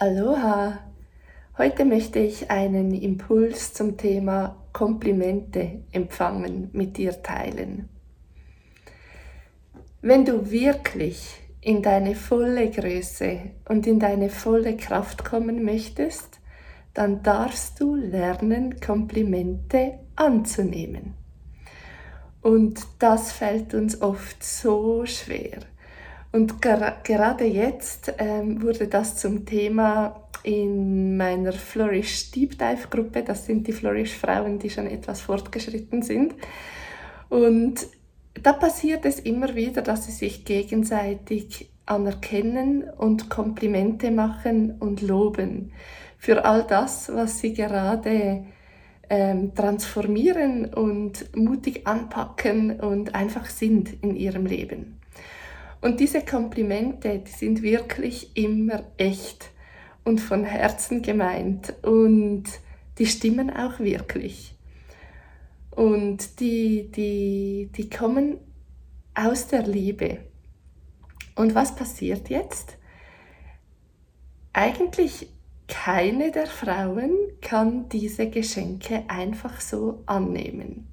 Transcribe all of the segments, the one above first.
Aloha! Heute möchte ich einen Impuls zum Thema Komplimente empfangen mit dir teilen. Wenn du wirklich in deine volle Größe und in deine volle Kraft kommen möchtest, dann darfst du lernen, Komplimente anzunehmen. Und das fällt uns oft so schwer. Und ger gerade jetzt ähm, wurde das zum Thema in meiner Flourish Deep Dive Gruppe. Das sind die Flourish Frauen, die schon etwas fortgeschritten sind. Und da passiert es immer wieder, dass sie sich gegenseitig anerkennen und Komplimente machen und loben für all das, was sie gerade ähm, transformieren und mutig anpacken und einfach sind in ihrem Leben. Und diese Komplimente, die sind wirklich immer echt und von Herzen gemeint und die stimmen auch wirklich. Und die, die, die kommen aus der Liebe. Und was passiert jetzt? Eigentlich keine der Frauen kann diese Geschenke einfach so annehmen.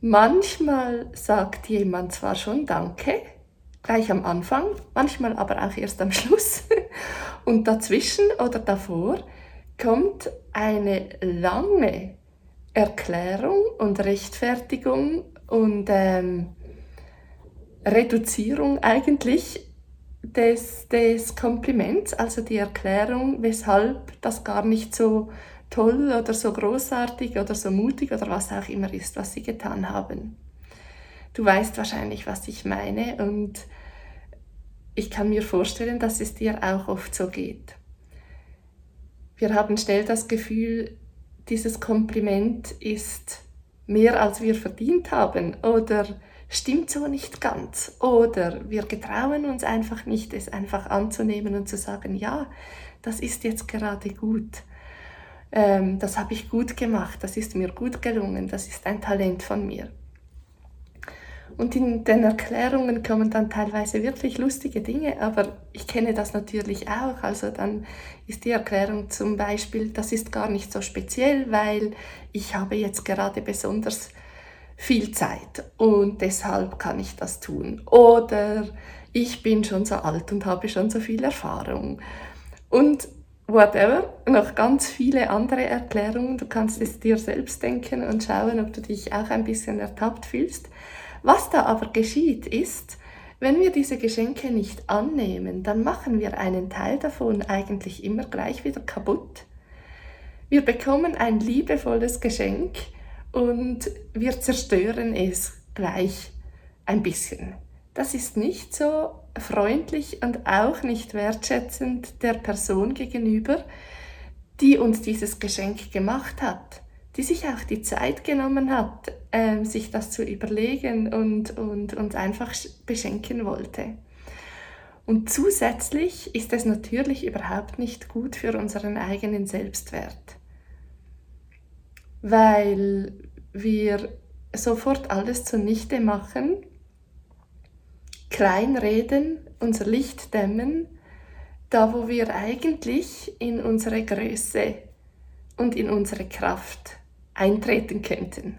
Manchmal sagt jemand zwar schon Danke, gleich am Anfang, manchmal aber auch erst am Schluss. Und dazwischen oder davor kommt eine lange Erklärung und Rechtfertigung und ähm, Reduzierung eigentlich des, des Kompliments, also die Erklärung, weshalb das gar nicht so toll oder so großartig oder so mutig oder was auch immer ist, was sie getan haben. Du weißt wahrscheinlich, was ich meine und ich kann mir vorstellen, dass es dir auch oft so geht. Wir haben schnell das Gefühl, dieses Kompliment ist mehr, als wir verdient haben oder stimmt so nicht ganz oder wir getrauen uns einfach nicht, es einfach anzunehmen und zu sagen, ja, das ist jetzt gerade gut ähm, das habe ich gut gemacht, das ist mir gut gelungen, das ist ein Talent von mir. Und in den Erklärungen kommen dann teilweise wirklich lustige Dinge, aber ich kenne das natürlich auch. Also dann ist die Erklärung zum Beispiel, das ist gar nicht so speziell, weil ich habe jetzt gerade besonders viel Zeit und deshalb kann ich das tun. Oder ich bin schon so alt und habe schon so viel Erfahrung. Und whatever, noch ganz viele andere Erklärungen. Du kannst es dir selbst denken und schauen, ob du dich auch ein bisschen ertappt fühlst. Was da aber geschieht, ist, wenn wir diese Geschenke nicht annehmen, dann machen wir einen Teil davon eigentlich immer gleich wieder kaputt. Wir bekommen ein liebevolles Geschenk und wir zerstören es gleich ein bisschen. Das ist nicht so freundlich und auch nicht wertschätzend der Person gegenüber, die uns dieses Geschenk gemacht hat, die sich auch die Zeit genommen hat, äh, sich das zu überlegen und, und uns einfach beschenken wollte. Und zusätzlich ist es natürlich überhaupt nicht gut für unseren eigenen Selbstwert, weil wir sofort alles zunichte machen kleinreden, unser Licht dämmen, da wo wir eigentlich in unsere Größe und in unsere Kraft eintreten könnten.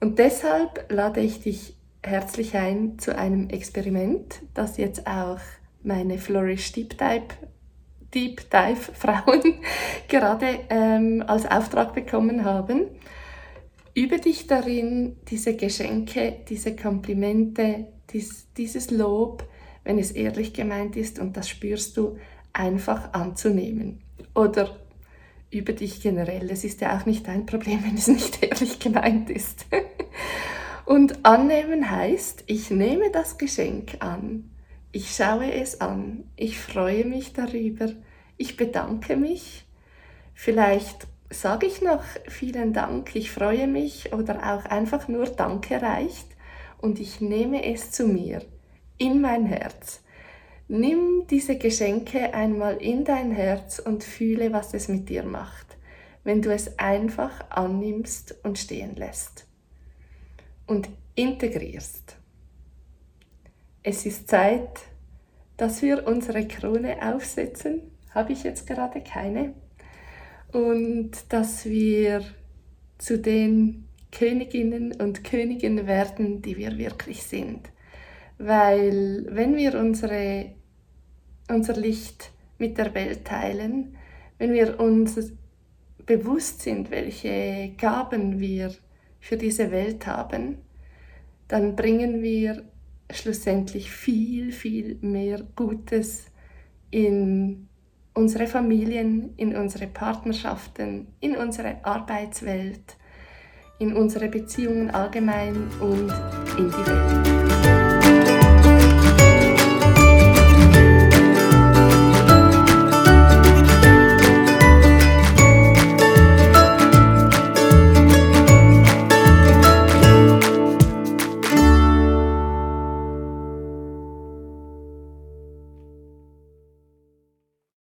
Und deshalb lade ich dich herzlich ein zu einem Experiment, das jetzt auch meine Flourish Deep Dive, Deep Dive Frauen gerade ähm, als Auftrag bekommen haben. Übe dich darin, diese Geschenke, diese Komplimente, dies, dieses Lob, wenn es ehrlich gemeint ist und das spürst du, einfach anzunehmen. Oder über dich generell. Es ist ja auch nicht dein Problem, wenn es nicht ehrlich gemeint ist. und annehmen heißt, ich nehme das Geschenk an. Ich schaue es an. Ich freue mich darüber. Ich bedanke mich. Vielleicht sage ich noch vielen Dank, ich freue mich oder auch einfach nur Danke reicht und ich nehme es zu mir, in mein Herz. Nimm diese Geschenke einmal in dein Herz und fühle, was es mit dir macht, wenn du es einfach annimmst und stehen lässt und integrierst. Es ist Zeit, dass wir unsere Krone aufsetzen. Habe ich jetzt gerade keine. Und dass wir zu den Königinnen und Königen werden, die wir wirklich sind. Weil wenn wir unsere, unser Licht mit der Welt teilen, wenn wir uns bewusst sind, welche Gaben wir für diese Welt haben, dann bringen wir schlussendlich viel, viel mehr Gutes in unsere Familien, in unsere Partnerschaften, in unsere Arbeitswelt, in unsere Beziehungen allgemein und in die Welt.